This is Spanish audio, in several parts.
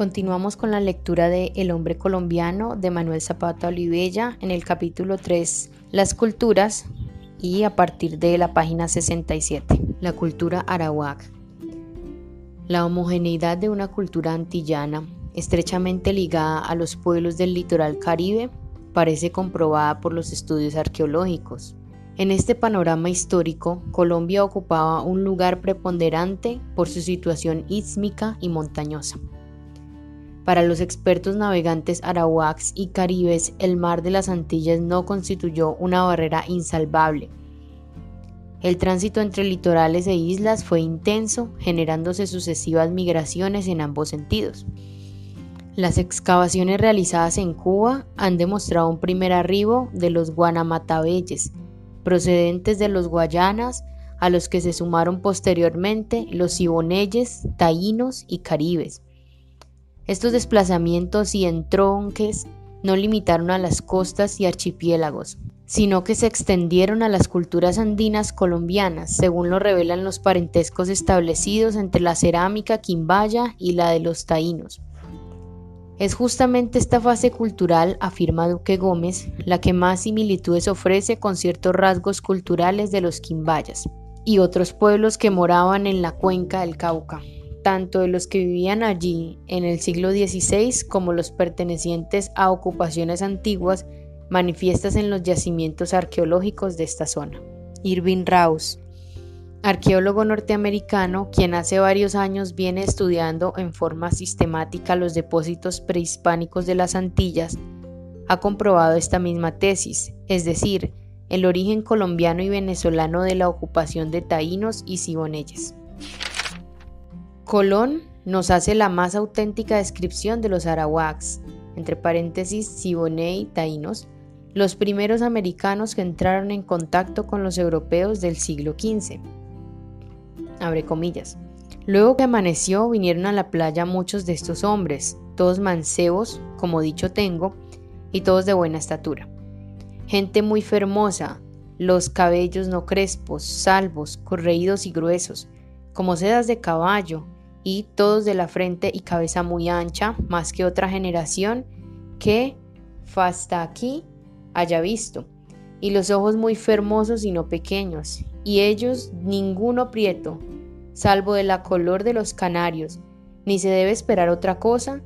Continuamos con la lectura de El hombre colombiano de Manuel Zapata Olivella en el capítulo 3, Las culturas, y a partir de la página 67, la cultura arawak. La homogeneidad de una cultura antillana, estrechamente ligada a los pueblos del litoral caribe, parece comprobada por los estudios arqueológicos. En este panorama histórico, Colombia ocupaba un lugar preponderante por su situación ísmica y montañosa. Para los expertos navegantes arawaks y caribes, el mar de las Antillas no constituyó una barrera insalvable. El tránsito entre litorales e islas fue intenso, generándose sucesivas migraciones en ambos sentidos. Las excavaciones realizadas en Cuba han demostrado un primer arribo de los guanamatabeyes, procedentes de los Guayanas, a los que se sumaron posteriormente los siboneyes, taínos y caribes. Estos desplazamientos y entronques no limitaron a las costas y archipiélagos, sino que se extendieron a las culturas andinas colombianas, según lo revelan los parentescos establecidos entre la cerámica quimbaya y la de los taínos. Es justamente esta fase cultural, afirma Duque Gómez, la que más similitudes ofrece con ciertos rasgos culturales de los quimbayas y otros pueblos que moraban en la cuenca del Cauca tanto de los que vivían allí en el siglo XVI como los pertenecientes a ocupaciones antiguas manifiestas en los yacimientos arqueológicos de esta zona. Irving Rouse, arqueólogo norteamericano, quien hace varios años viene estudiando en forma sistemática los depósitos prehispánicos de las Antillas, ha comprobado esta misma tesis, es decir, el origen colombiano y venezolano de la ocupación de taínos y siboneyes. Colón nos hace la más auténtica descripción de los arawaks, entre paréntesis Siboney taínos, los primeros americanos que entraron en contacto con los europeos del siglo XV. Abre comillas. Luego que amaneció vinieron a la playa muchos de estos hombres, todos mancebos, como dicho tengo, y todos de buena estatura. Gente muy fermosa, los cabellos no crespos, salvos, correídos y gruesos, como sedas de caballo, y todos de la frente y cabeza muy ancha, más que otra generación que hasta aquí haya visto, y los ojos muy fermosos y no pequeños, y ellos ninguno prieto, salvo de la color de los canarios, ni se debe esperar otra cosa,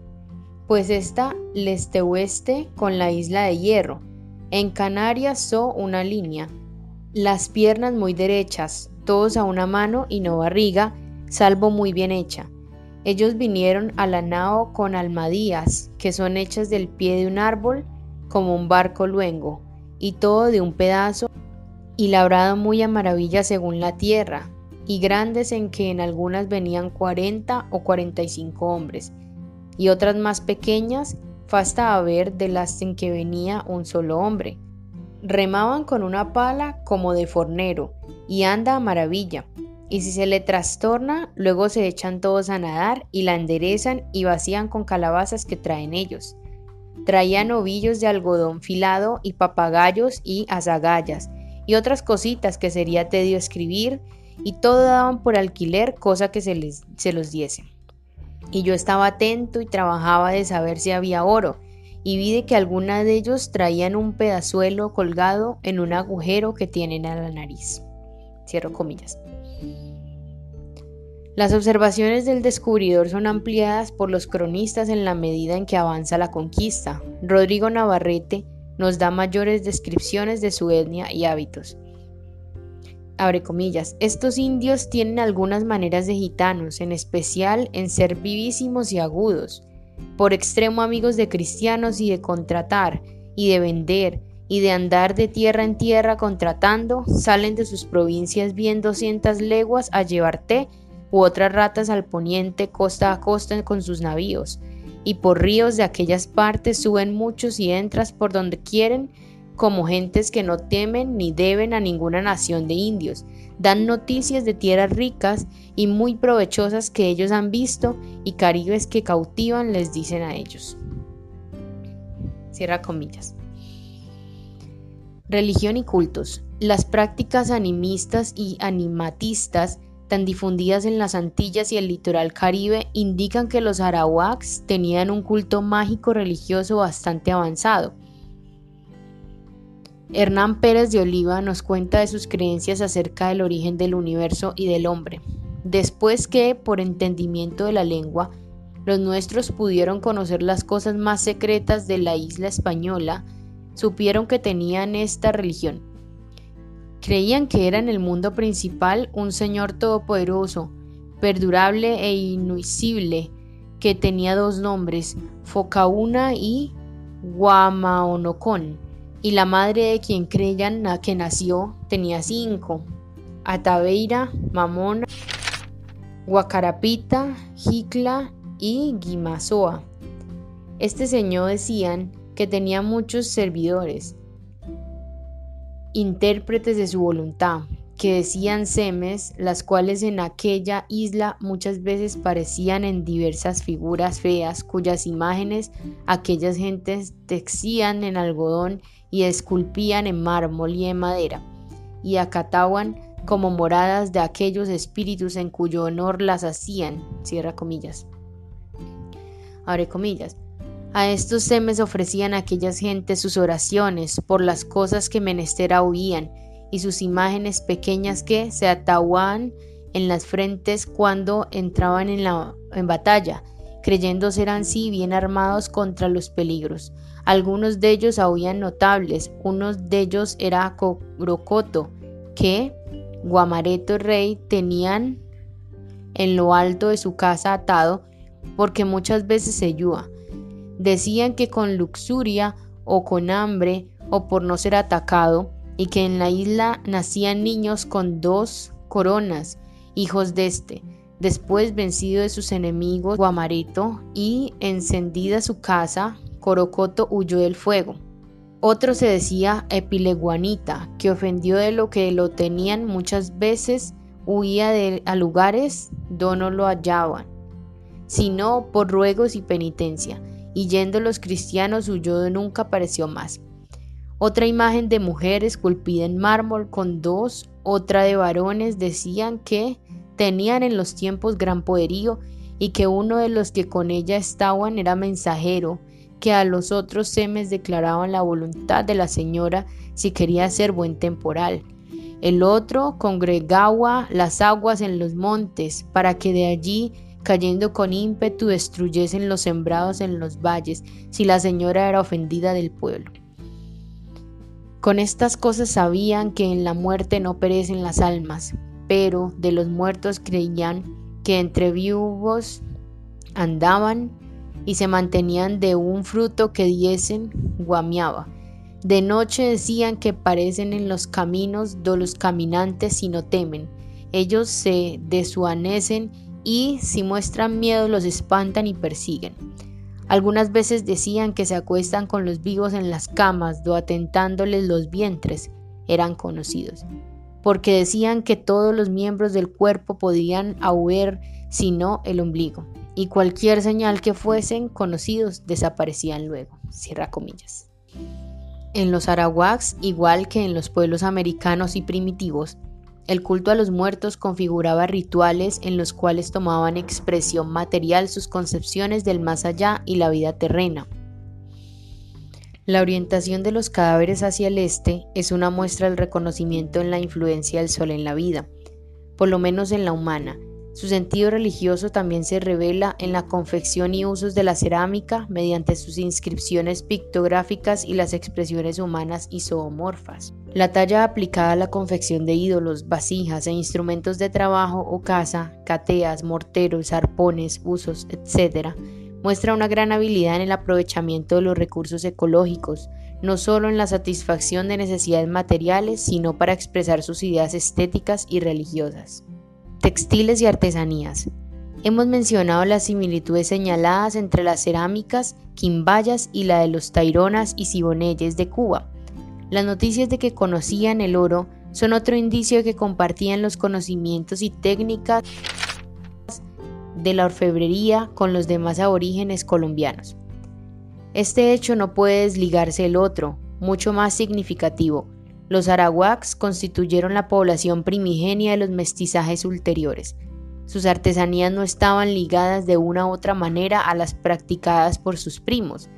pues está leste oeste con la isla de hierro, en Canarias so una línea, las piernas muy derechas, todos a una mano y no barriga, salvo muy bien hecha. Ellos vinieron a la nao con almadías, que son hechas del pie de un árbol, como un barco luengo, y todo de un pedazo, y labrado muy a maravilla según la tierra, y grandes en que en algunas venían cuarenta o cuarenta y cinco hombres, y otras más pequeñas, fasta a ver de las en que venía un solo hombre. Remaban con una pala como de fornero, y anda a maravilla, y si se le trastorna, luego se echan todos a nadar y la enderezan y vacían con calabazas que traen ellos. Traían ovillos de algodón filado y papagayos y azagallas y otras cositas que sería tedio escribir y todo daban por alquiler cosa que se, les, se los diese. Y yo estaba atento y trabajaba de saber si había oro y vi de que alguna de ellos traían un pedazuelo colgado en un agujero que tienen a la nariz. Cierro comillas. Las observaciones del descubridor son ampliadas por los cronistas en la medida en que avanza la conquista. Rodrigo Navarrete nos da mayores descripciones de su etnia y hábitos. Abre comillas, estos indios tienen algunas maneras de gitanos, en especial en ser vivísimos y agudos, por extremo amigos de cristianos y de contratar y de vender y de andar de tierra en tierra contratando, salen de sus provincias bien 200 leguas a llevar té u otras ratas al poniente costa a costa con sus navíos, y por ríos de aquellas partes suben muchos y entras por donde quieren, como gentes que no temen ni deben a ninguna nación de indios, dan noticias de tierras ricas y muy provechosas que ellos han visto y caribes que cautivan les dicen a ellos. Cierra comillas. Religión y cultos. Las prácticas animistas y animatistas tan difundidas en las Antillas y el litoral caribe, indican que los arawaks tenían un culto mágico religioso bastante avanzado. Hernán Pérez de Oliva nos cuenta de sus creencias acerca del origen del universo y del hombre. Después que, por entendimiento de la lengua, los nuestros pudieron conocer las cosas más secretas de la isla española, supieron que tenían esta religión. Creían que era en el mundo principal un Señor todopoderoso, perdurable e inuisible, que tenía dos nombres, Focauna y Guamaonocón, y la madre de quien creían que nació tenía cinco, Ataveira, Mamona, Guacarapita, Jicla y Guimazoa. Este señor decían que tenía muchos servidores, intérpretes de su voluntad, que decían semes, las cuales en aquella isla muchas veces parecían en diversas figuras feas, cuyas imágenes aquellas gentes texían en algodón y esculpían en mármol y en madera, y acataban como moradas de aquellos espíritus en cuyo honor las hacían, cierra comillas. Abre comillas. A estos semes ofrecían aquellas gentes sus oraciones por las cosas que menester oían y sus imágenes pequeñas que se atahuaban en las frentes cuando entraban en la en batalla, creyendo ser así bien armados contra los peligros. Algunos de ellos habían notables, uno de ellos era Corocoto, que Guamareto rey tenían en lo alto de su casa atado, porque muchas veces se ayuda. Decían que con luxuria o con hambre o por no ser atacado, y que en la isla nacían niños con dos coronas, hijos de este. Después, vencido de sus enemigos, Guamarito, y encendida su casa, Corocoto huyó del fuego. Otro se decía Epileguanita, que ofendió de lo que lo tenían muchas veces, huía de, a lugares donde no lo hallaban, sino por ruegos y penitencia y yendo los cristianos huyó nunca apareció más. Otra imagen de mujer esculpida en mármol con dos, otra de varones decían que tenían en los tiempos gran poderío y que uno de los que con ella estaban era mensajero, que a los otros semes declaraban la voluntad de la señora si quería ser buen temporal. El otro congregaba las aguas en los montes para que de allí cayendo con ímpetu destruyesen los sembrados en los valles, si la señora era ofendida del pueblo. Con estas cosas sabían que en la muerte no perecen las almas, pero de los muertos creían que entre vivos andaban y se mantenían de un fruto que diesen guameaba. De noche decían que parecen en los caminos do los caminantes si no temen. Ellos se desvanecen y si muestran miedo los espantan y persiguen. Algunas veces decían que se acuestan con los vivos en las camas, do atentándoles los vientres, eran conocidos, porque decían que todos los miembros del cuerpo podían auer sino el ombligo, y cualquier señal que fuesen conocidos desaparecían luego. Cierra comillas. En los arawaks, igual que en los pueblos americanos y primitivos, el culto a los muertos configuraba rituales en los cuales tomaban expresión material sus concepciones del más allá y la vida terrena. La orientación de los cadáveres hacia el este es una muestra del reconocimiento en la influencia del sol en la vida, por lo menos en la humana, su sentido religioso también se revela en la confección y usos de la cerámica mediante sus inscripciones pictográficas y las expresiones humanas isomorfas. La talla aplicada a la confección de ídolos, vasijas e instrumentos de trabajo o caza, cateas, morteros, arpones, usos, etc., muestra una gran habilidad en el aprovechamiento de los recursos ecológicos, no solo en la satisfacción de necesidades materiales, sino para expresar sus ideas estéticas y religiosas. Textiles y artesanías. Hemos mencionado las similitudes señaladas entre las cerámicas, quimbayas y la de los taironas y siboneyes de Cuba. Las noticias de que conocían el oro son otro indicio de que compartían los conocimientos y técnicas de la orfebrería con los demás aborígenes colombianos. Este hecho no puede desligarse del otro, mucho más significativo, los arawaks constituyeron la población primigenia de los mestizajes ulteriores. Sus artesanías no estaban ligadas de una u otra manera a las practicadas por sus primos.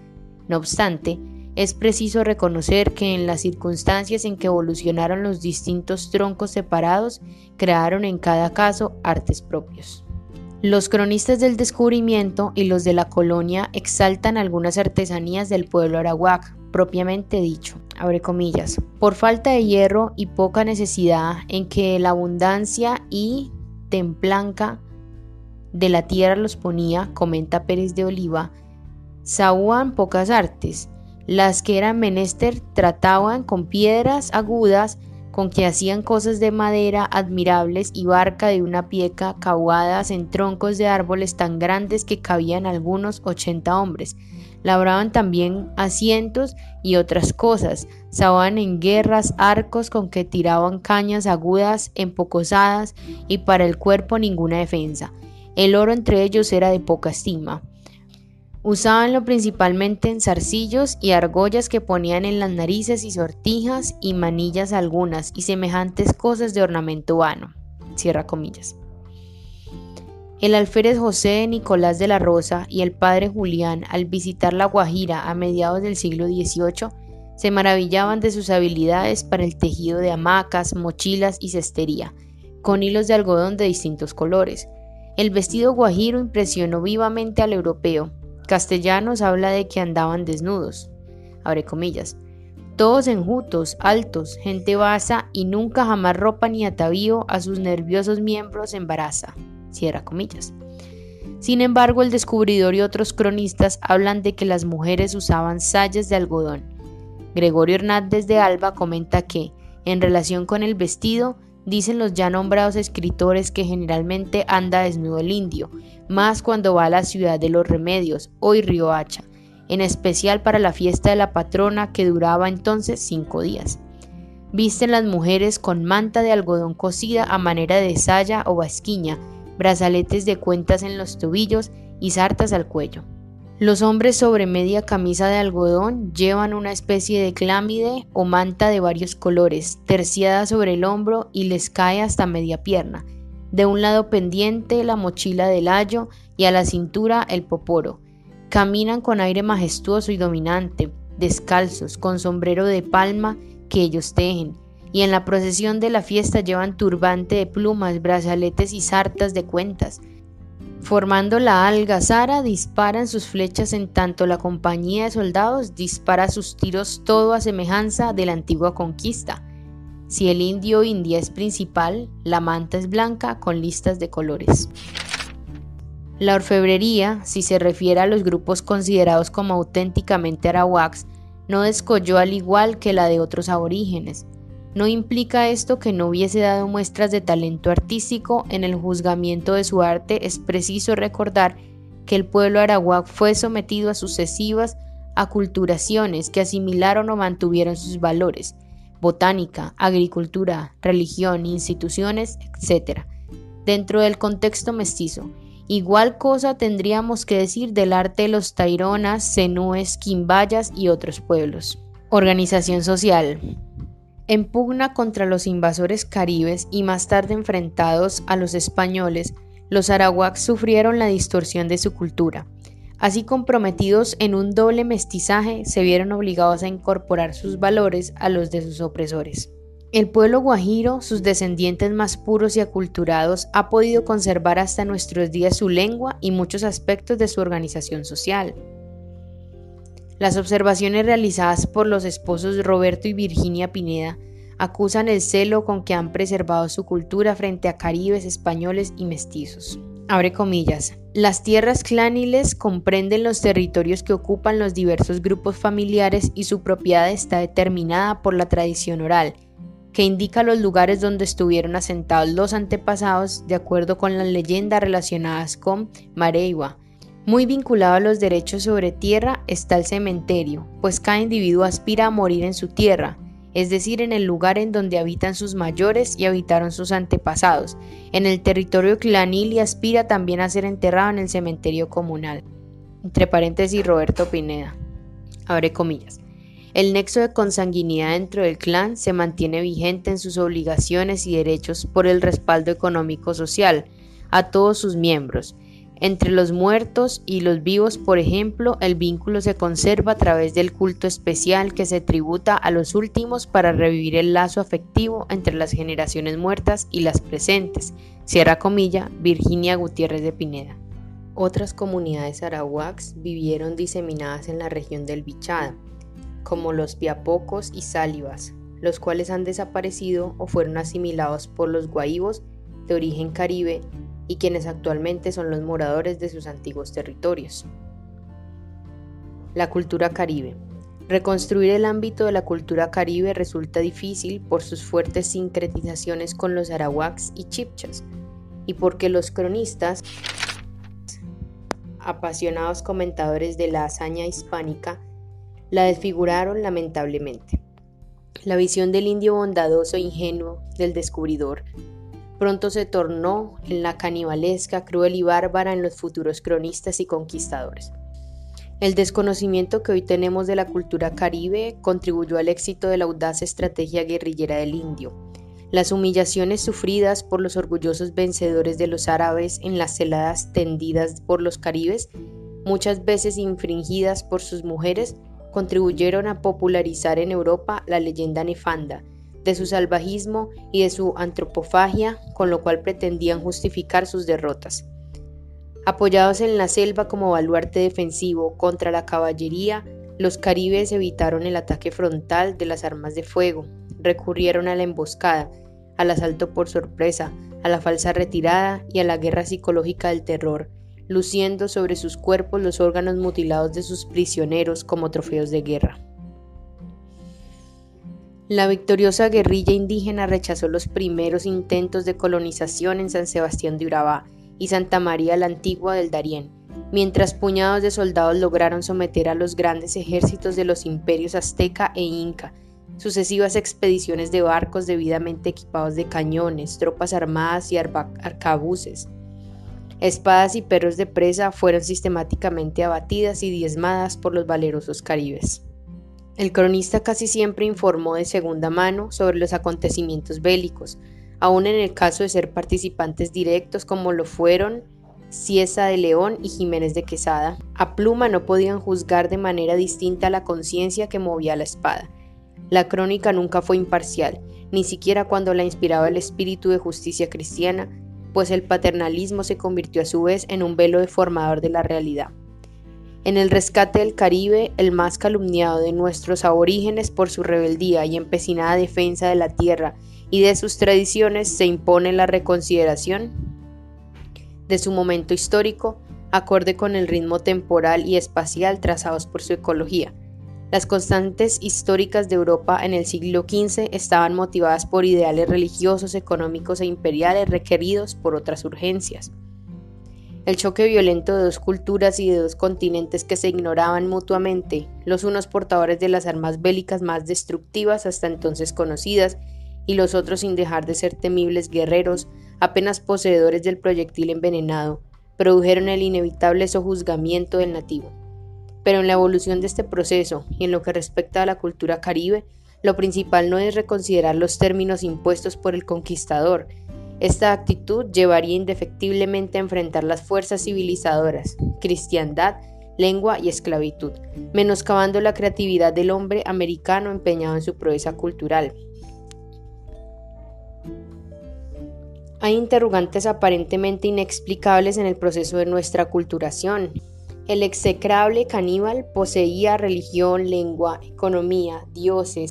No obstante, es preciso reconocer que en las circunstancias en que evolucionaron los distintos troncos separados, crearon en cada caso artes propios. Los cronistas del descubrimiento y los de la colonia exaltan algunas artesanías del pueblo arawak, propiamente dicho, abre comillas, por falta de hierro y poca necesidad en que la abundancia y templanca de la tierra los ponía, comenta Pérez de Oliva, saúan pocas artes, las que eran menester trataban con piedras agudas, con que hacían cosas de madera admirables y barca de una pieca cavadas en troncos de árboles tan grandes que cabían algunos ochenta hombres. Labraban también asientos y otras cosas, sababan en guerras arcos con que tiraban cañas agudas empocosadas y para el cuerpo ninguna defensa. El oro entre ellos era de poca estima. Usábanlo principalmente en zarcillos y argollas que ponían en las narices y sortijas y manillas algunas y semejantes cosas de ornamento vano. Cierra comillas. El alférez José Nicolás de la Rosa y el padre Julián, al visitar La Guajira a mediados del siglo XVIII, se maravillaban de sus habilidades para el tejido de hamacas, mochilas y cestería, con hilos de algodón de distintos colores. El vestido guajiro impresionó vivamente al europeo, Castellanos habla de que andaban desnudos, abre comillas, todos enjutos, altos, gente basa y nunca jamás ropa ni atavío a sus nerviosos miembros embaraza, comillas. Sin embargo, el descubridor y otros cronistas hablan de que las mujeres usaban sayas de algodón. Gregorio Hernández de Alba comenta que, en relación con el vestido, dicen los ya nombrados escritores que generalmente anda desnudo el indio, más cuando va a la ciudad de los remedios, hoy Riohacha, en especial para la fiesta de la patrona que duraba entonces cinco días. Visten las mujeres con manta de algodón cosida a manera de saya o basquiña, brazaletes de cuentas en los tobillos y sartas al cuello. Los hombres sobre media camisa de algodón llevan una especie de clámide o manta de varios colores, terciada sobre el hombro y les cae hasta media pierna, de un lado pendiente la mochila del ayo y a la cintura el poporo. Caminan con aire majestuoso y dominante, descalzos, con sombrero de palma que ellos tejen, y en la procesión de la fiesta llevan turbante de plumas, brazaletes y sartas de cuentas. Formando la algazara, disparan sus flechas en tanto la compañía de soldados dispara sus tiros todo a semejanza de la antigua conquista. Si el indio india es principal, la manta es blanca con listas de colores. La orfebrería, si se refiere a los grupos considerados como auténticamente arawaks, no descolló al igual que la de otros aborígenes. No implica esto que no hubiese dado muestras de talento artístico en el juzgamiento de su arte, es preciso recordar que el pueblo arawak fue sometido a sucesivas aculturaciones que asimilaron o mantuvieron sus valores, botánica, agricultura, religión, instituciones, etc. Dentro del contexto mestizo, igual cosa tendríamos que decir del arte de los taironas, cenúes, quimbayas y otros pueblos. Organización social. En pugna contra los invasores caribes y más tarde enfrentados a los españoles, los arawaks sufrieron la distorsión de su cultura Así comprometidos en un doble mestizaje, se vieron obligados a incorporar sus valores a los de sus opresores. El pueblo guajiro, sus descendientes más puros y aculturados, ha podido conservar hasta nuestros días su lengua y muchos aspectos de su organización social. Las observaciones realizadas por los esposos Roberto y Virginia Pineda acusan el celo con que han preservado su cultura frente a caribes, españoles y mestizos. Abre comillas. Las tierras clániles comprenden los territorios que ocupan los diversos grupos familiares y su propiedad está determinada por la tradición oral, que indica los lugares donde estuvieron asentados los antepasados de acuerdo con las leyendas relacionadas con Mareiwa. Muy vinculado a los derechos sobre tierra está el cementerio, pues cada individuo aspira a morir en su tierra, es decir, en el lugar en donde habitan sus mayores y habitaron sus antepasados, en el territorio clanil y aspira también a ser enterrado en el cementerio comunal. Entre paréntesis, Roberto Pineda. Abre comillas. El nexo de consanguinidad dentro del clan se mantiene vigente en sus obligaciones y derechos por el respaldo económico-social a todos sus miembros. Entre los muertos y los vivos, por ejemplo, el vínculo se conserva a través del culto especial que se tributa a los últimos para revivir el lazo afectivo entre las generaciones muertas y las presentes. Cierra comilla, Virginia Gutiérrez de Pineda. Otras comunidades arawaks vivieron diseminadas en la región del Bichada, como los piapocos y sálivas, los cuales han desaparecido o fueron asimilados por los guaivos de origen caribe y quienes actualmente son los moradores de sus antiguos territorios. La cultura caribe. Reconstruir el ámbito de la cultura caribe resulta difícil por sus fuertes sincretizaciones con los arawaks y chipchas, y porque los cronistas, apasionados comentadores de la hazaña hispánica, la desfiguraron lamentablemente. La visión del indio bondadoso e ingenuo del descubridor pronto se tornó en la canibalesca, cruel y bárbara en los futuros cronistas y conquistadores. El desconocimiento que hoy tenemos de la cultura caribe contribuyó al éxito de la audaz estrategia guerrillera del indio. Las humillaciones sufridas por los orgullosos vencedores de los árabes en las celadas tendidas por los caribes, muchas veces infringidas por sus mujeres, contribuyeron a popularizar en Europa la leyenda nefanda de su salvajismo y de su antropofagia, con lo cual pretendían justificar sus derrotas. Apoyados en la selva como baluarte defensivo contra la caballería, los caribes evitaron el ataque frontal de las armas de fuego, recurrieron a la emboscada, al asalto por sorpresa, a la falsa retirada y a la guerra psicológica del terror, luciendo sobre sus cuerpos los órganos mutilados de sus prisioneros como trofeos de guerra. La victoriosa guerrilla indígena rechazó los primeros intentos de colonización en San Sebastián de Urabá y Santa María la Antigua del Darién, mientras puñados de soldados lograron someter a los grandes ejércitos de los imperios azteca e inca, sucesivas expediciones de barcos debidamente equipados de cañones, tropas armadas y arcabuces, Espadas y perros de presa fueron sistemáticamente abatidas y diezmadas por los valerosos caribes. El cronista casi siempre informó de segunda mano sobre los acontecimientos bélicos, aun en el caso de ser participantes directos como lo fueron Ciesa de León y Jiménez de Quesada. A pluma no podían juzgar de manera distinta la conciencia que movía la espada. La crónica nunca fue imparcial, ni siquiera cuando la inspiraba el espíritu de justicia cristiana, pues el paternalismo se convirtió a su vez en un velo deformador de la realidad. En el rescate del Caribe, el más calumniado de nuestros aborígenes por su rebeldía y empecinada defensa de la tierra y de sus tradiciones, se impone la reconsideración de su momento histórico, acorde con el ritmo temporal y espacial trazados por su ecología las constantes históricas de Europa en el siglo XV estaban motivadas por ideales religiosos, económicos e imperiales requeridos por otras urgencias. El choque violento de dos culturas y de dos continentes que se ignoraban mutuamente, los unos portadores de las armas bélicas más destructivas hasta entonces conocidas, y los otros sin dejar de ser temibles guerreros, apenas poseedores del proyectil envenenado, produjeron el inevitable sojuzgamiento del nativo. Pero en la evolución de este proceso y en lo que respecta a la cultura caribe, lo principal no es reconsiderar los términos impuestos por el conquistador. Esta actitud llevaría indefectiblemente a enfrentar las fuerzas civilizadoras, cristiandad, lengua y esclavitud, menoscabando la creatividad del hombre americano empeñado en su proeza cultural. Hay interrogantes aparentemente inexplicables en el proceso de nuestra culturación, el execrable caníbal poseía religión, lengua, economía, dioses,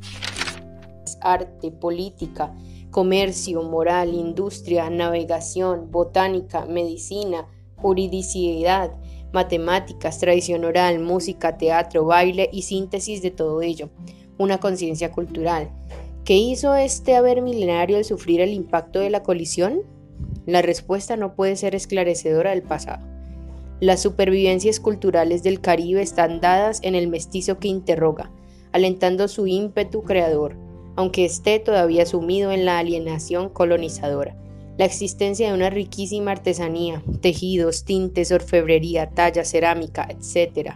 arte, política, comercio, moral, industria, navegación, botánica, medicina, juridicidad, matemáticas, tradición oral, música, teatro, baile y síntesis de todo ello, una conciencia cultural. ¿Qué hizo este haber milenario al sufrir el impacto de la colisión? La respuesta no puede ser esclarecedora del pasado. Las supervivencias culturales del Caribe están dadas en el mestizo que interroga, alentando su ímpetu creador, aunque esté todavía sumido en la alienación colonizadora. La existencia de una riquísima artesanía, tejidos, tintes, orfebrería, talla, cerámica, etc.,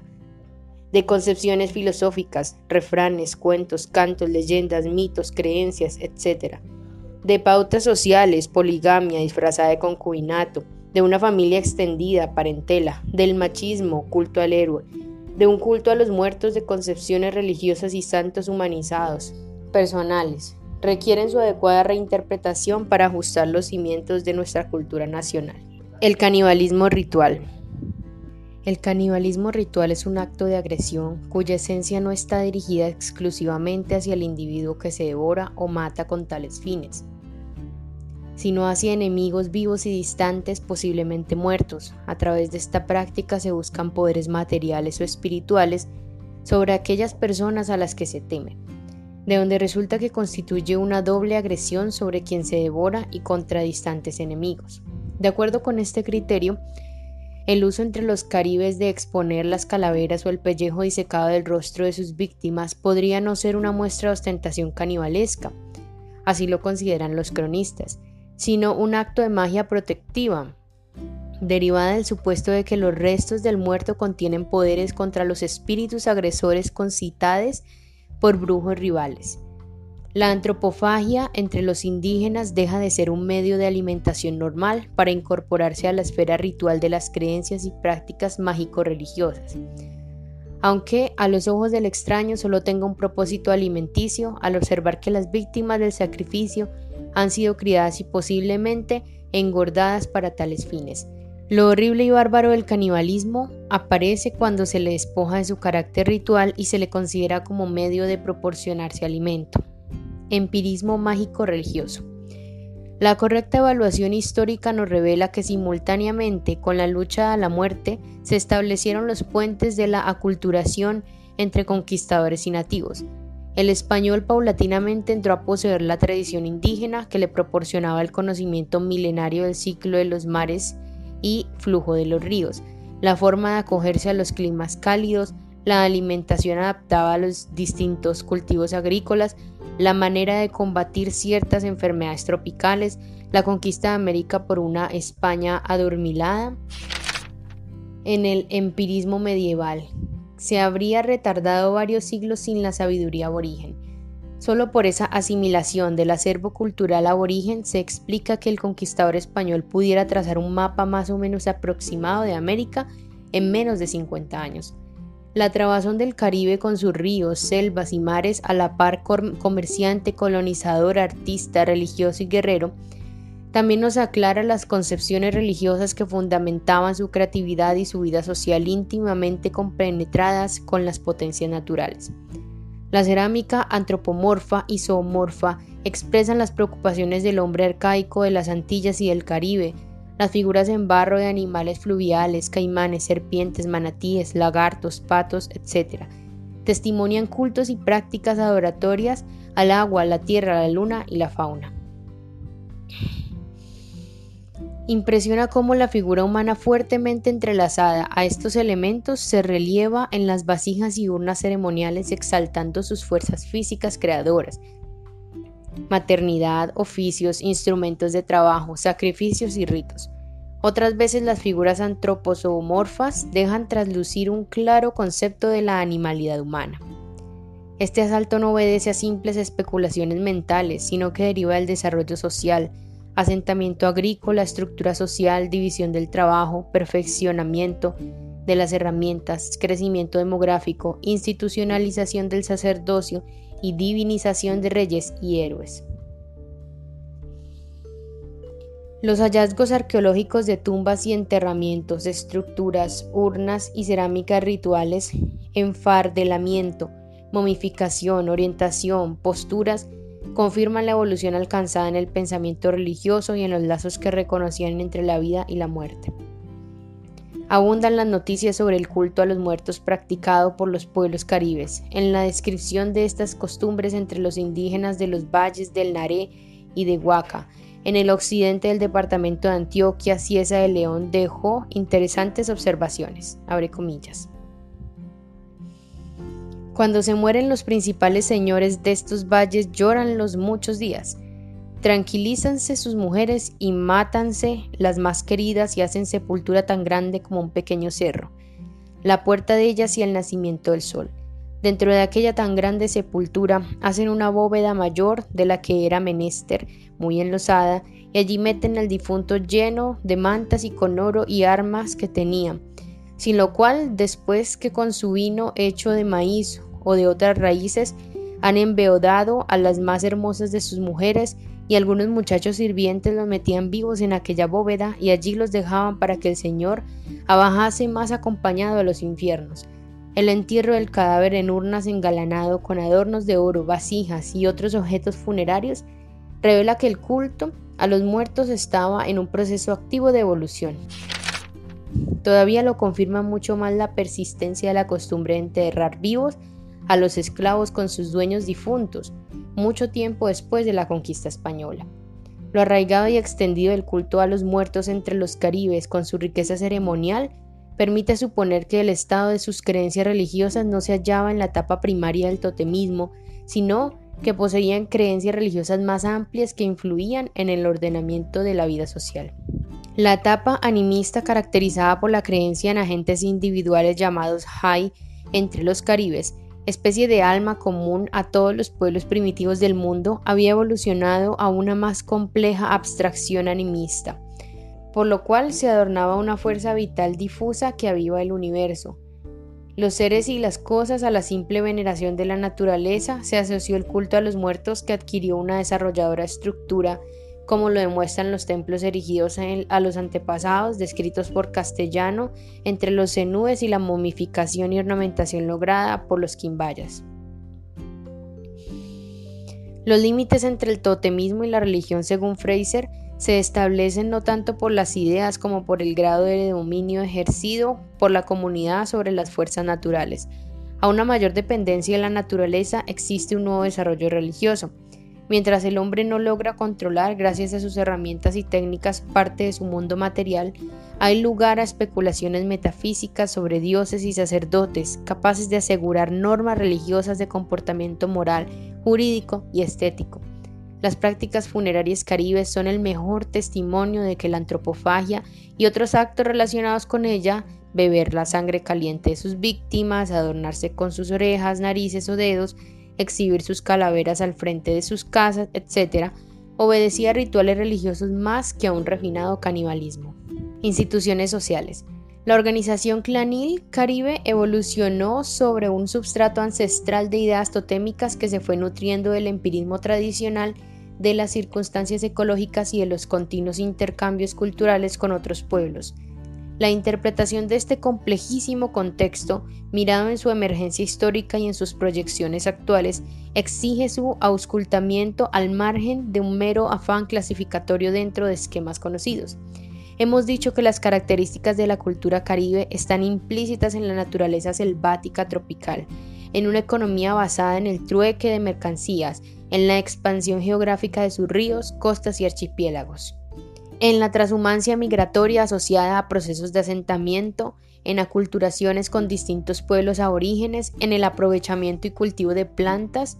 de concepciones filosóficas, refranes, cuentos, cantos, leyendas, mitos, creencias, etc. De pautas sociales, poligamia disfrazada de concubinato, de una familia extendida, parentela, del machismo, culto al héroe, de un culto a los muertos de concepciones religiosas y santos humanizados, personales, requieren su adecuada reinterpretación para ajustar los cimientos de nuestra cultura nacional. El canibalismo ritual. El canibalismo ritual es un acto de agresión cuya esencia no está dirigida exclusivamente hacia el individuo que se devora o mata con tales fines, sino hacia enemigos vivos y distantes, posiblemente muertos. A través de esta práctica se buscan poderes materiales o espirituales sobre aquellas personas a las que se temen, de donde resulta que constituye una doble agresión sobre quien se devora y contra distantes enemigos. De acuerdo con este criterio, el uso entre los caribes de exponer las calaveras o el pellejo disecado del rostro de sus víctimas podría no ser una muestra de ostentación canibalesca, así lo consideran los cronistas, sino un acto de magia protectiva, derivada del supuesto de que los restos del muerto contienen poderes contra los espíritus agresores concitados por brujos rivales. La antropofagia entre los indígenas deja de ser un medio de alimentación normal para incorporarse a la esfera ritual de las creencias y prácticas mágico-religiosas. Aunque a los ojos del extraño solo tenga un propósito alimenticio, al observar que las víctimas del sacrificio han sido criadas y posiblemente engordadas para tales fines. Lo horrible y bárbaro del canibalismo aparece cuando se le despoja de su carácter ritual y se le considera como medio de proporcionarse alimento empirismo mágico religioso. La correcta evaluación histórica nos revela que simultáneamente con la lucha a la muerte se establecieron los puentes de la aculturación entre conquistadores y nativos. El español paulatinamente entró a poseer la tradición indígena que le proporcionaba el conocimiento milenario del ciclo de los mares y flujo de los ríos, la forma de acogerse a los climas cálidos, la alimentación adaptada a los distintos cultivos agrícolas, la manera de combatir ciertas enfermedades tropicales, la conquista de América por una España adormilada. En el empirismo medieval, se habría retardado varios siglos sin la sabiduría aborigen. Solo por esa asimilación del acervo cultural aborigen se explica que el conquistador español pudiera trazar un mapa más o menos aproximado de América en menos de 50 años. La trabazón del Caribe con sus ríos, selvas y mares a la par comerciante, colonizador, artista, religioso y guerrero, también nos aclara las concepciones religiosas que fundamentaban su creatividad y su vida social íntimamente compenetradas con las potencias naturales. La cerámica antropomorfa y zoomorfa expresan las preocupaciones del hombre arcaico de las Antillas y del Caribe, las figuras en barro de animales fluviales, caimanes, serpientes, manatíes, lagartos, patos, etc. Testimonian cultos y prácticas adoratorias al agua, la tierra, la luna y la fauna. Impresiona cómo la figura humana fuertemente entrelazada a estos elementos se relieva en las vasijas y urnas ceremoniales exaltando sus fuerzas físicas creadoras, maternidad, oficios, instrumentos de trabajo, sacrificios y ritos. Otras veces las figuras antroposomorfas dejan traslucir un claro concepto de la animalidad humana. Este asalto no obedece a simples especulaciones mentales, sino que deriva del desarrollo social, asentamiento agrícola, estructura social, división del trabajo, perfeccionamiento de las herramientas, crecimiento demográfico, institucionalización del sacerdocio y divinización de reyes y héroes. Los hallazgos arqueológicos de tumbas y enterramientos, estructuras, urnas y cerámicas rituales, enfardelamiento, momificación, orientación, posturas, confirman la evolución alcanzada en el pensamiento religioso y en los lazos que reconocían entre la vida y la muerte. Abundan las noticias sobre el culto a los muertos practicado por los pueblos caribes. En la descripción de estas costumbres entre los indígenas de los valles del Naré y de Huaca, en el occidente del departamento de Antioquia, Ciesa de León dejó interesantes observaciones. Abre comillas. Cuando se mueren los principales señores de estos valles lloran los muchos días Tranquilízanse sus mujeres y mátanse las más queridas y hacen sepultura tan grande como un pequeño cerro. la puerta de ella hacia el nacimiento del sol. Dentro de aquella tan grande sepultura hacen una bóveda mayor de la que era menester, muy enlosada, y allí meten al difunto lleno de mantas y con oro y armas que tenía, sin lo cual, después que con su vino hecho de maíz o de otras raíces, han embeodado a las más hermosas de sus mujeres, y algunos muchachos sirvientes los metían vivos en aquella bóveda y allí los dejaban para que el Señor abajase más acompañado a los infiernos. El entierro del cadáver en urnas engalanado con adornos de oro, vasijas y otros objetos funerarios revela que el culto a los muertos estaba en un proceso activo de evolución. Todavía lo confirma mucho más la persistencia de la costumbre de enterrar vivos a los esclavos con sus dueños difuntos, mucho tiempo después de la conquista española. Lo arraigado y extendido del culto a los muertos entre los caribes con su riqueza ceremonial permite suponer que el estado de sus creencias religiosas no se hallaba en la etapa primaria del totemismo, sino que poseían creencias religiosas más amplias que influían en el ordenamiento de la vida social. La etapa animista caracterizada por la creencia en agentes individuales llamados Hai entre los caribes, especie de alma común a todos los pueblos primitivos del mundo, había evolucionado a una más compleja abstracción animista, por lo cual se adornaba una fuerza vital difusa que aviva el universo, los seres y las cosas a la simple veneración de la naturaleza se asoció el culto a los muertos que adquirió una desarrolladora estructura, como lo demuestran los templos erigidos a los antepasados descritos por Castellano entre los cenúes y la momificación y ornamentación lograda por los quimbayas. Los límites entre el totemismo y la religión, según Fraser, se establecen no tanto por las ideas como por el grado de dominio ejercido por la comunidad sobre las fuerzas naturales. A una mayor dependencia de la naturaleza existe un nuevo desarrollo religioso. Mientras el hombre no logra controlar, gracias a sus herramientas y técnicas, parte de su mundo material, hay lugar a especulaciones metafísicas sobre dioses y sacerdotes capaces de asegurar normas religiosas de comportamiento moral, jurídico y estético. Las prácticas funerarias caribes son el mejor testimonio de que la antropofagia y otros actos relacionados con ella, beber la sangre caliente de sus víctimas, adornarse con sus orejas, narices o dedos, exhibir sus calaveras al frente de sus casas, etc., obedecía a rituales religiosos más que a un refinado canibalismo. Instituciones sociales. La organización clanil caribe evolucionó sobre un substrato ancestral de ideas totémicas que se fue nutriendo del empirismo tradicional de las circunstancias ecológicas y de los continuos intercambios culturales con otros pueblos. La interpretación de este complejísimo contexto, mirado en su emergencia histórica y en sus proyecciones actuales, exige su auscultamiento al margen de un mero afán clasificatorio dentro de esquemas conocidos. Hemos dicho que las características de la cultura caribe están implícitas en la naturaleza selvática tropical, en una economía basada en el trueque de mercancías, en la expansión geográfica de sus ríos, costas y archipiélagos, en la transhumancia migratoria asociada a procesos de asentamiento, en aculturaciones con distintos pueblos aborígenes, en el aprovechamiento y cultivo de plantas,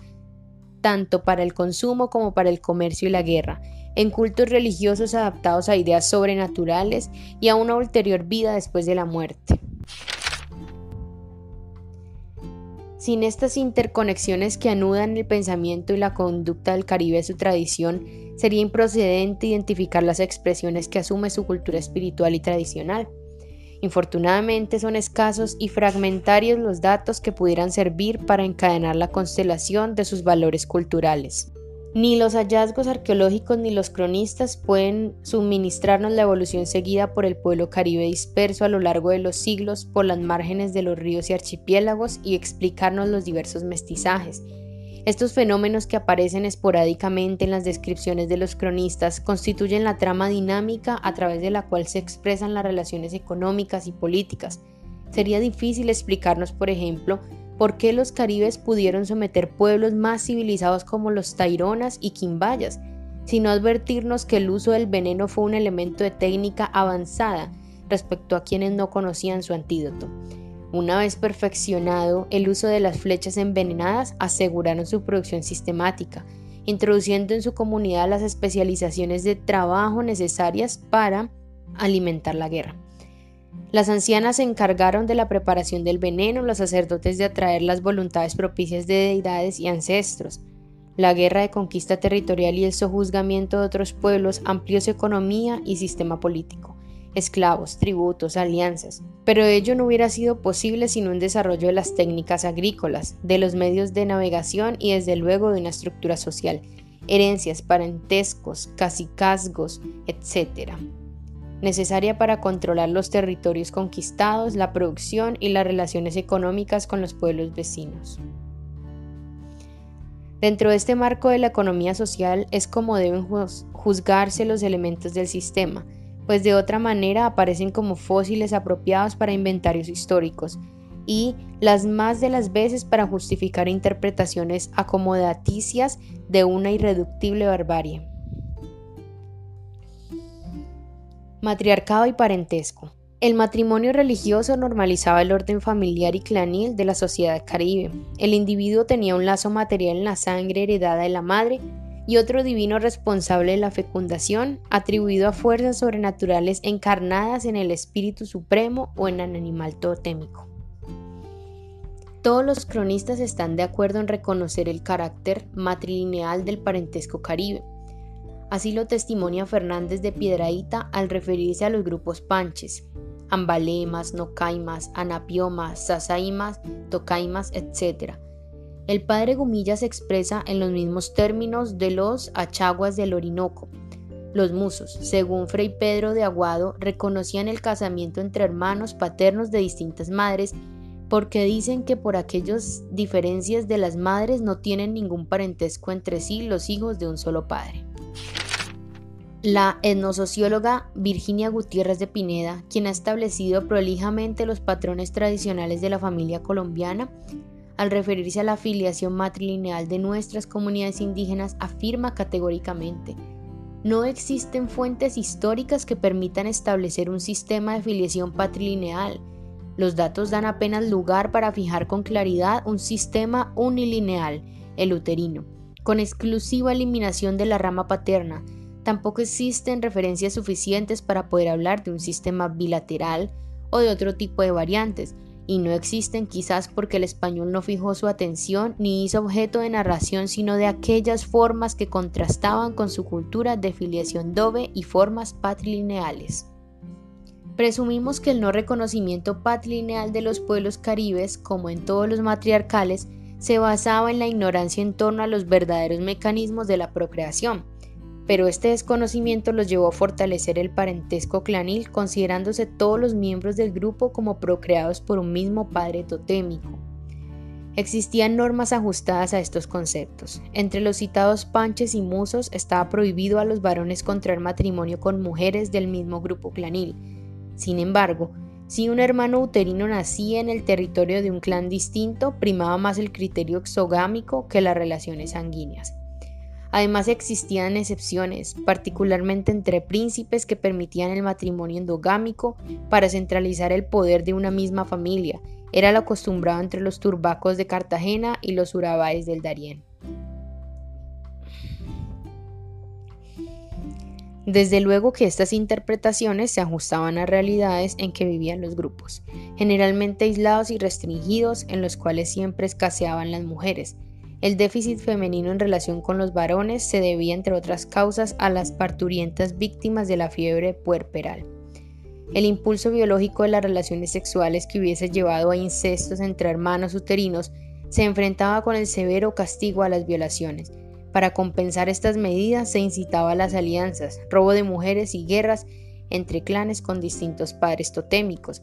tanto para el consumo como para el comercio y la guerra, en cultos religiosos adaptados a ideas sobrenaturales y a una ulterior vida después de la muerte. Sin estas interconexiones que anudan el pensamiento y la conducta del Caribe su tradición, sería improcedente identificar las expresiones que asume su cultura espiritual y tradicional. Infortunadamente son escasos y fragmentarios los datos que pudieran servir para encadenar la constelación de sus valores culturales. Ni los hallazgos arqueológicos ni los cronistas pueden suministrarnos la evolución seguida por el pueblo caribe disperso a lo largo de los siglos por las márgenes de los ríos y archipiélagos y explicarnos los diversos mestizajes. Estos fenómenos que aparecen esporádicamente en las descripciones de los cronistas constituyen la trama dinámica a través de la cual se expresan las relaciones económicas y políticas. Sería difícil explicarnos, por ejemplo, por qué los caribes pudieron someter pueblos más civilizados como los taironas y quimbayas, sino advertirnos que el uso del veneno fue un elemento de técnica avanzada respecto a quienes no conocían su antídoto. Una vez perfeccionado el uso de las flechas envenenadas, aseguraron su producción sistemática, introduciendo en su comunidad las especializaciones de trabajo necesarias para alimentar la guerra. Las ancianas se encargaron de la preparación del veneno, los sacerdotes de atraer las voluntades propicias de deidades y ancestros. La guerra de conquista territorial y el sojuzgamiento de otros pueblos amplió su economía y sistema político esclavos, tributos, alianzas, pero ello no hubiera sido posible sin un desarrollo de las técnicas agrícolas, de los medios de navegación y desde luego de una estructura social, herencias, parentescos, casicazgos, etc., necesaria para controlar los territorios conquistados, la producción y las relaciones económicas con los pueblos vecinos. Dentro de este marco de la economía social es como deben juzgarse los elementos del sistema, pues de otra manera aparecen como fósiles apropiados para inventarios históricos y las más de las veces para justificar interpretaciones acomodaticias de una irreductible barbarie. Matriarcado y parentesco. El matrimonio religioso normalizaba el orden familiar y clanil de la sociedad caribe. El individuo tenía un lazo material en la sangre heredada de la madre y otro divino responsable de la fecundación, atribuido a fuerzas sobrenaturales encarnadas en el Espíritu Supremo o en el animal totémico. Todos los cronistas están de acuerdo en reconocer el carácter matrilineal del parentesco caribe. Así lo testimonia Fernández de Piedraíta al referirse a los grupos panches, ambalemas, nocaimas, anapiomas, sasaimas, tocaimas, etc., el padre Gumilla se expresa en los mismos términos de los achaguas del Orinoco. Los musos, según Fray Pedro de Aguado, reconocían el casamiento entre hermanos paternos de distintas madres porque dicen que por aquellas diferencias de las madres no tienen ningún parentesco entre sí los hijos de un solo padre. La etnosocióloga Virginia Gutiérrez de Pineda, quien ha establecido prolijamente los patrones tradicionales de la familia colombiana, al referirse a la afiliación matrilineal de nuestras comunidades indígenas, afirma categóricamente, no existen fuentes históricas que permitan establecer un sistema de afiliación patrilineal. Los datos dan apenas lugar para fijar con claridad un sistema unilineal, el uterino, con exclusiva eliminación de la rama paterna. Tampoco existen referencias suficientes para poder hablar de un sistema bilateral o de otro tipo de variantes, y no existen quizás porque el español no fijó su atención ni hizo objeto de narración sino de aquellas formas que contrastaban con su cultura de filiación doble y formas patrilineales. Presumimos que el no reconocimiento patrilineal de los pueblos caribes, como en todos los matriarcales, se basaba en la ignorancia en torno a los verdaderos mecanismos de la procreación, pero este desconocimiento los llevó a fortalecer el parentesco clanil considerándose todos los miembros del grupo como procreados por un mismo padre totémico. Existían normas ajustadas a estos conceptos. Entre los citados panches y musos estaba prohibido a los varones contraer matrimonio con mujeres del mismo grupo clanil. Sin embargo, si un hermano uterino nacía en el territorio de un clan distinto, primaba más el criterio exogámico que las relaciones sanguíneas. Además existían excepciones, particularmente entre príncipes que permitían el matrimonio endogámico para centralizar el poder de una misma familia. Era lo acostumbrado entre los turbacos de Cartagena y los urabáes del Darién. Desde luego que estas interpretaciones se ajustaban a realidades en que vivían los grupos, generalmente aislados y restringidos, en los cuales siempre escaseaban las mujeres, el déficit femenino en relación con los varones se debía, entre otras causas, a las parturientas víctimas de la fiebre puerperal. El impulso biológico de las relaciones sexuales que hubiese llevado a incestos entre hermanos uterinos se enfrentaba con el severo castigo a las violaciones. Para compensar estas medidas se incitaba a las alianzas, robo de mujeres y guerras entre clanes con distintos padres totémicos,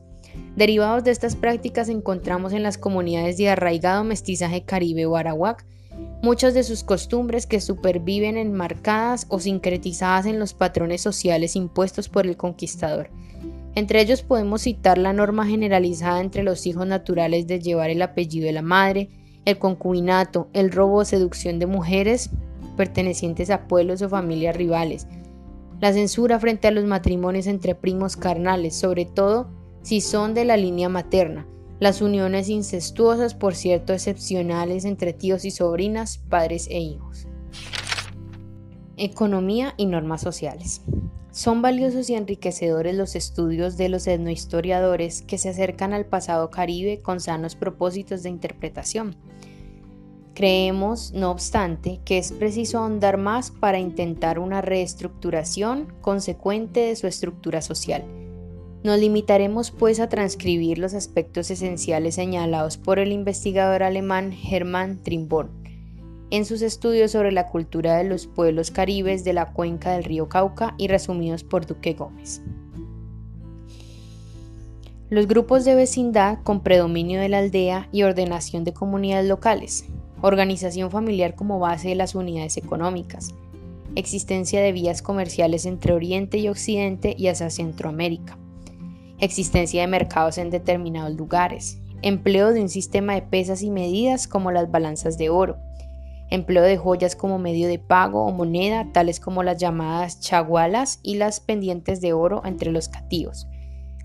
Derivados de estas prácticas encontramos en las comunidades de arraigado mestizaje caribe o arawak muchas de sus costumbres que superviven enmarcadas o sincretizadas en los patrones sociales impuestos por el conquistador. Entre ellos podemos citar la norma generalizada entre los hijos naturales de llevar el apellido de la madre, el concubinato, el robo o seducción de mujeres pertenecientes a pueblos o familias rivales, la censura frente a los matrimonios entre primos carnales, sobre todo si son de la línea materna, las uniones incestuosas, por cierto, excepcionales entre tíos y sobrinas, padres e hijos. Economía y normas sociales. Son valiosos y enriquecedores los estudios de los etnohistoriadores que se acercan al pasado caribe con sanos propósitos de interpretación. Creemos, no obstante, que es preciso ahondar más para intentar una reestructuración consecuente de su estructura social. Nos limitaremos pues a transcribir los aspectos esenciales señalados por el investigador alemán Hermann Trimborn en sus estudios sobre la cultura de los pueblos caribes de la cuenca del río Cauca y resumidos por Duque Gómez. Los grupos de vecindad con predominio de la aldea y ordenación de comunidades locales, organización familiar como base de las unidades económicas, existencia de vías comerciales entre Oriente y Occidente y hacia Centroamérica, existencia de mercados en determinados lugares, empleo de un sistema de pesas y medidas como las balanzas de oro, empleo de joyas como medio de pago o moneda, tales como las llamadas chagualas y las pendientes de oro entre los cativos.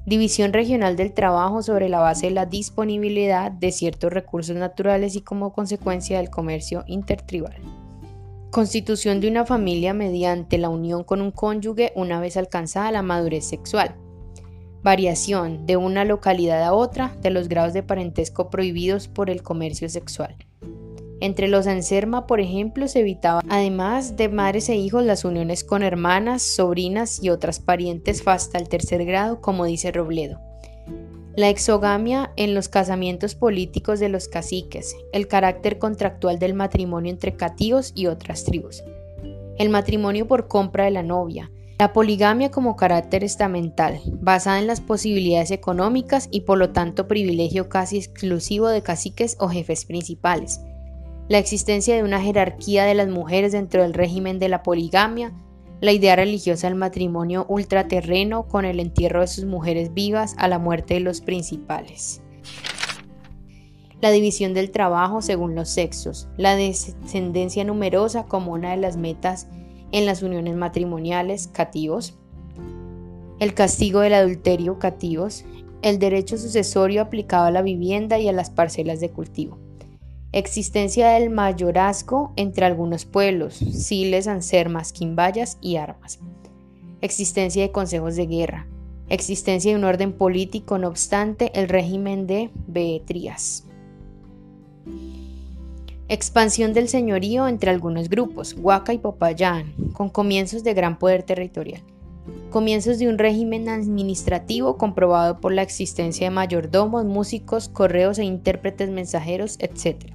División regional del trabajo sobre la base de la disponibilidad de ciertos recursos naturales y como consecuencia del comercio intertribal. Constitución de una familia mediante la unión con un cónyuge una vez alcanzada la madurez sexual. Variación de una localidad a otra de los grados de parentesco prohibidos por el comercio sexual. Entre los enserma, por ejemplo, se evitaba, además de madres e hijos, las uniones con hermanas, sobrinas y otras parientes hasta el tercer grado, como dice Robledo. La exogamia en los casamientos políticos de los caciques, el carácter contractual del matrimonio entre cativos y otras tribus, el matrimonio por compra de la novia, la poligamia como carácter estamental, basada en las posibilidades económicas y por lo tanto privilegio casi exclusivo de caciques o jefes principales, la existencia de una jerarquía de las mujeres dentro del régimen de la poligamia, la idea religiosa del matrimonio ultraterreno con el entierro de sus mujeres vivas a la muerte de los principales. La división del trabajo según los sexos, la descendencia numerosa como una de las metas en las uniones matrimoniales, cativos, el castigo del adulterio, cativos, el derecho sucesorio aplicado a la vivienda y a las parcelas de cultivo existencia del mayorazgo entre algunos pueblos, siles, ansermas, quimbayas y armas, existencia de consejos de guerra, existencia de un orden político, no obstante, el régimen de Beetrías. Expansión del señorío entre algunos grupos, Huaca y Popayán, con comienzos de gran poder territorial. Comienzos de un régimen administrativo comprobado por la existencia de mayordomos, músicos, correos e intérpretes mensajeros, etc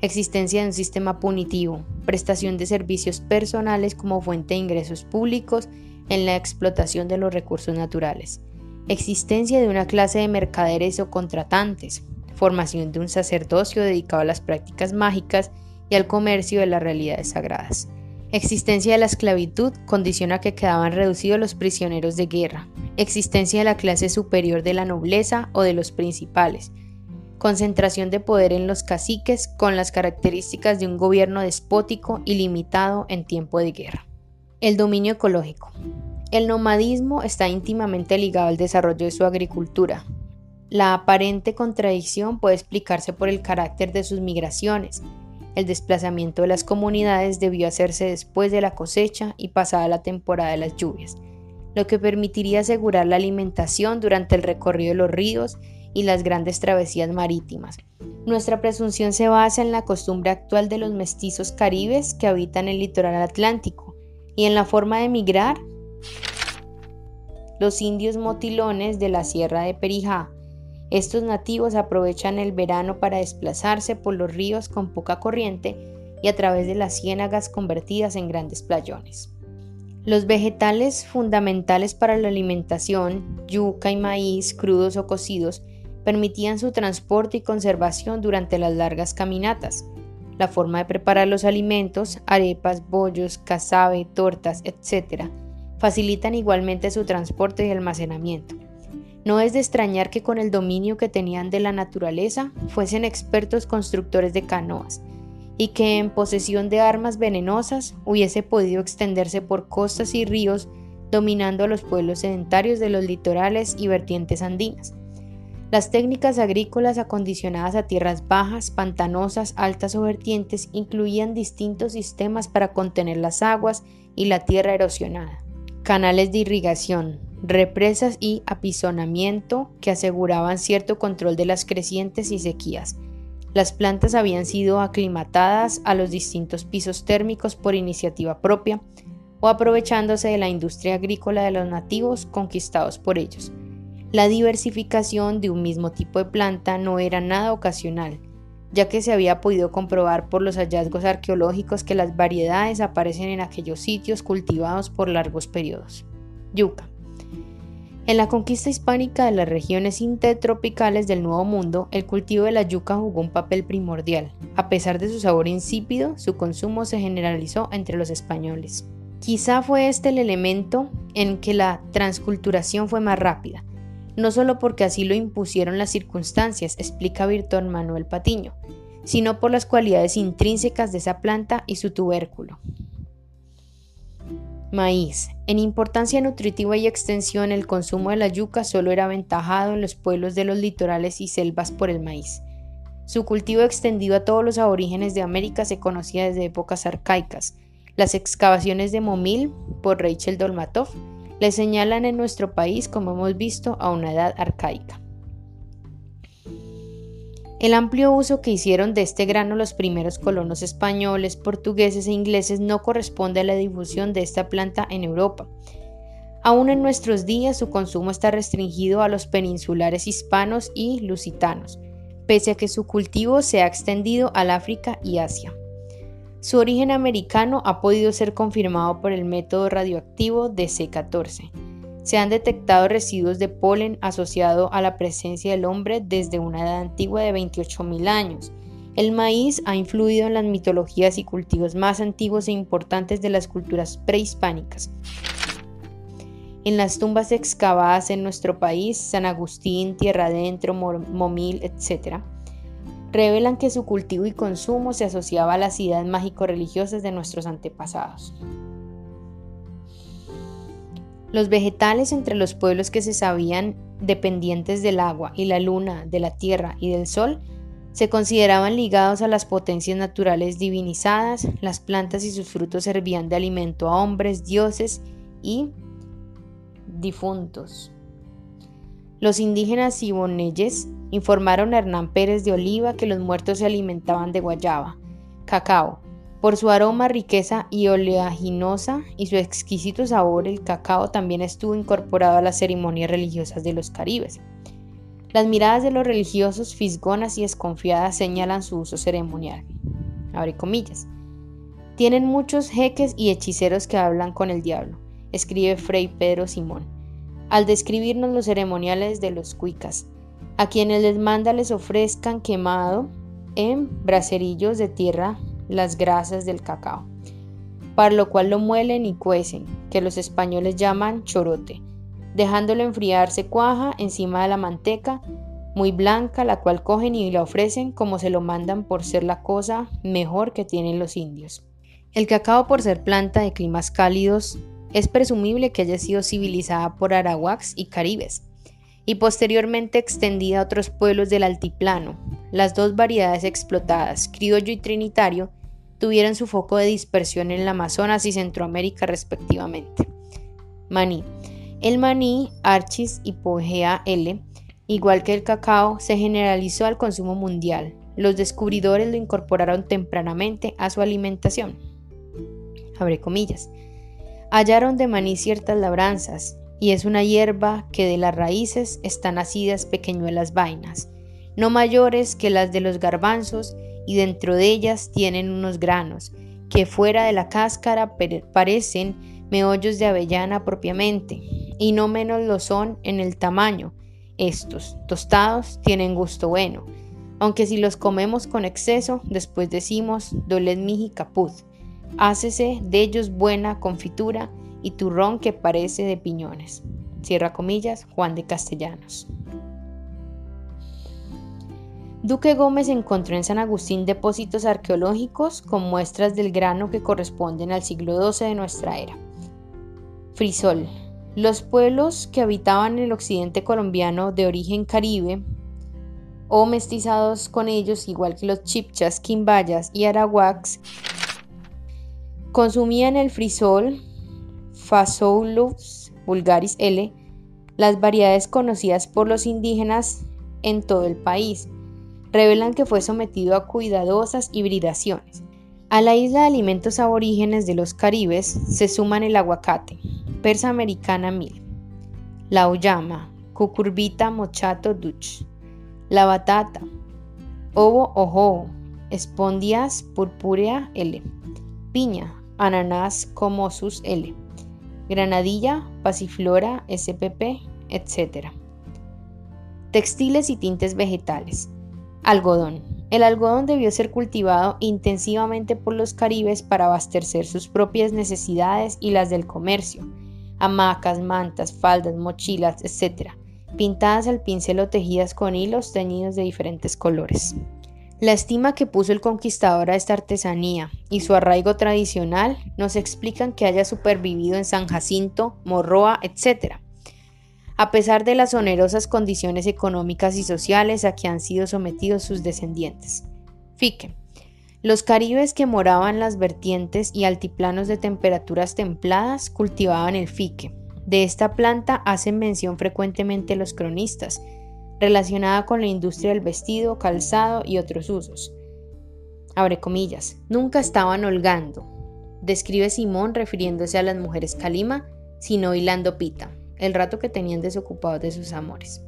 existencia de un sistema punitivo, prestación de servicios personales como fuente de ingresos públicos en la explotación de los recursos naturales, existencia de una clase de mercaderes o contratantes, formación de un sacerdocio dedicado a las prácticas mágicas y al comercio de las realidades sagradas. Existencia de la esclavitud condiciona que quedaban reducidos los prisioneros de guerra. Existencia de la clase superior de la nobleza o de los principales, concentración de poder en los caciques con las características de un gobierno despótico y limitado en tiempo de guerra. El dominio ecológico. El nomadismo está íntimamente ligado al desarrollo de su agricultura. La aparente contradicción puede explicarse por el carácter de sus migraciones. El desplazamiento de las comunidades debió hacerse después de la cosecha y pasada la temporada de las lluvias, lo que permitiría asegurar la alimentación durante el recorrido de los ríos y las grandes travesías marítimas. Nuestra presunción se basa en la costumbre actual de los mestizos caribes que habitan el litoral atlántico y en la forma de migrar. Los indios motilones de la sierra de Perijá. Estos nativos aprovechan el verano para desplazarse por los ríos con poca corriente y a través de las ciénagas convertidas en grandes playones. Los vegetales fundamentales para la alimentación, yuca y maíz crudos o cocidos, permitían su transporte y conservación durante las largas caminatas. La forma de preparar los alimentos, arepas, bollos, casabe, tortas, etc., facilitan igualmente su transporte y almacenamiento. No es de extrañar que con el dominio que tenían de la naturaleza fuesen expertos constructores de canoas y que en posesión de armas venenosas hubiese podido extenderse por costas y ríos dominando a los pueblos sedentarios de los litorales y vertientes andinas. Las técnicas agrícolas acondicionadas a tierras bajas, pantanosas, altas o vertientes incluían distintos sistemas para contener las aguas y la tierra erosionada. Canales de irrigación, represas y apisonamiento que aseguraban cierto control de las crecientes y sequías. Las plantas habían sido aclimatadas a los distintos pisos térmicos por iniciativa propia o aprovechándose de la industria agrícola de los nativos conquistados por ellos. La diversificación de un mismo tipo de planta no era nada ocasional, ya que se había podido comprobar por los hallazgos arqueológicos que las variedades aparecen en aquellos sitios cultivados por largos periodos. Yuca. En la conquista hispánica de las regiones intertropicales del Nuevo Mundo, el cultivo de la yuca jugó un papel primordial. A pesar de su sabor insípido, su consumo se generalizó entre los españoles. Quizá fue este el elemento en que la transculturación fue más rápida, no solo porque así lo impusieron las circunstancias, explica Víctor Manuel Patiño, sino por las cualidades intrínsecas de esa planta y su tubérculo. Maíz. En importancia nutritiva y extensión, el consumo de la yuca solo era aventajado en los pueblos de los litorales y selvas por el maíz. Su cultivo extendido a todos los aborígenes de América se conocía desde épocas arcaicas. Las excavaciones de Momil, por Rachel Dolmatov, le señalan en nuestro país, como hemos visto, a una edad arcaica. El amplio uso que hicieron de este grano los primeros colonos españoles, portugueses e ingleses no corresponde a la difusión de esta planta en Europa. Aún en nuestros días su consumo está restringido a los peninsulares hispanos y lusitanos, pese a que su cultivo se ha extendido al África y Asia. Su origen americano ha podido ser confirmado por el método radioactivo de C14 se han detectado residuos de polen asociado a la presencia del hombre desde una edad antigua de 28.000 años. El maíz ha influido en las mitologías y cultivos más antiguos e importantes de las culturas prehispánicas. En las tumbas excavadas en nuestro país, San Agustín, Tierra Adentro, Momil, etc., revelan que su cultivo y consumo se asociaba a las ideas mágico-religiosas de nuestros antepasados. Los vegetales entre los pueblos que se sabían dependientes del agua y la luna, de la tierra y del sol, se consideraban ligados a las potencias naturales divinizadas, las plantas y sus frutos servían de alimento a hombres, dioses y difuntos. Los indígenas siboneyes informaron a Hernán Pérez de Oliva que los muertos se alimentaban de guayaba, cacao, por su aroma, riqueza y oleaginosa y su exquisito sabor, el cacao también estuvo incorporado a las ceremonias religiosas de los caribes. Las miradas de los religiosos fisgonas y desconfiadas señalan su uso ceremonial. Abre comillas. Tienen muchos jeques y hechiceros que hablan con el diablo, escribe Fray Pedro Simón, al describirnos los ceremoniales de los cuicas, a quienes les manda les ofrezcan quemado en bracerillos de tierra las grasas del cacao, para lo cual lo muelen y cuecen, que los españoles llaman chorote, dejándolo enfriarse cuaja encima de la manteca, muy blanca, la cual cogen y la ofrecen como se lo mandan por ser la cosa mejor que tienen los indios. El cacao, por ser planta de climas cálidos, es presumible que haya sido civilizada por arahuacs y caribes, y posteriormente extendida a otros pueblos del altiplano. Las dos variedades explotadas, criollo y trinitario, tuvieron su foco de dispersión en el Amazonas y Centroamérica respectivamente. Maní. El maní, Archis hipogea L, igual que el cacao, se generalizó al consumo mundial. Los descubridores lo incorporaron tempranamente a su alimentación. Abre comillas. Hallaron de maní ciertas labranzas, y es una hierba que de las raíces están nacidas pequeñuelas vainas, no mayores que las de los garbanzos, y dentro de ellas tienen unos granos, que fuera de la cáscara parecen meollos de avellana propiamente, y no menos lo son en el tamaño. Estos, tostados, tienen gusto bueno, aunque si los comemos con exceso, después decimos doled miji caput. Hácese de ellos buena confitura y turrón que parece de piñones. Cierra comillas, Juan de Castellanos. Duque Gómez encontró en San Agustín depósitos arqueológicos con muestras del grano que corresponden al siglo XII de nuestra era. Frisol. Los pueblos que habitaban el occidente colombiano de origen caribe o mestizados con ellos, igual que los chipchas, quimbayas y arahuacs, consumían el frisol Phaseolus vulgaris L, las variedades conocidas por los indígenas en todo el país, revelan que fue sometido a cuidadosas hibridaciones. A la isla de alimentos aborígenes de los Caribes se suman el aguacate, persa americana mil, la uyama, cucurbita mochato dutch, la batata, ovo ojo, espondias purpúrea L, piña, ananás comosus L, granadilla, pasiflora spp, etc. Textiles y tintes vegetales. Algodón. El algodón debió ser cultivado intensivamente por los caribes para abastecer sus propias necesidades y las del comercio. Hamacas, mantas, faldas, mochilas, etc., pintadas al pincel o tejidas con hilos teñidos de diferentes colores. La estima que puso el conquistador a esta artesanía y su arraigo tradicional nos explican que haya supervivido en San Jacinto, Morroa, etc., a pesar de las onerosas condiciones económicas y sociales a que han sido sometidos sus descendientes. Fique. Los caribes que moraban las vertientes y altiplanos de temperaturas templadas cultivaban el fique. De esta planta hacen mención frecuentemente los cronistas, relacionada con la industria del vestido, calzado y otros usos. Abre comillas, nunca estaban holgando, describe Simón refiriéndose a las mujeres calima, sino hilando pita, el rato que tenían desocupados de sus amores.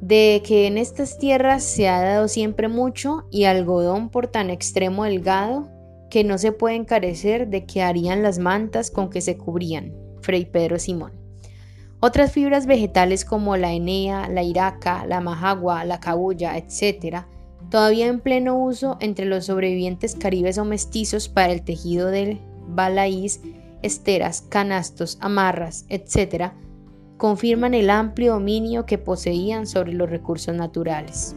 De que en estas tierras se ha dado siempre mucho y algodón por tan extremo delgado que no se puede encarecer de que harían las mantas con que se cubrían. Fray Pedro Simón. Otras fibras vegetales como la enea, la iraca, la majagua, la cabulla, etc., todavía en pleno uso entre los sobrevivientes caribes o mestizos para el tejido del balaíz, esteras, canastos, amarras, etc., confirman el amplio dominio que poseían sobre los recursos naturales.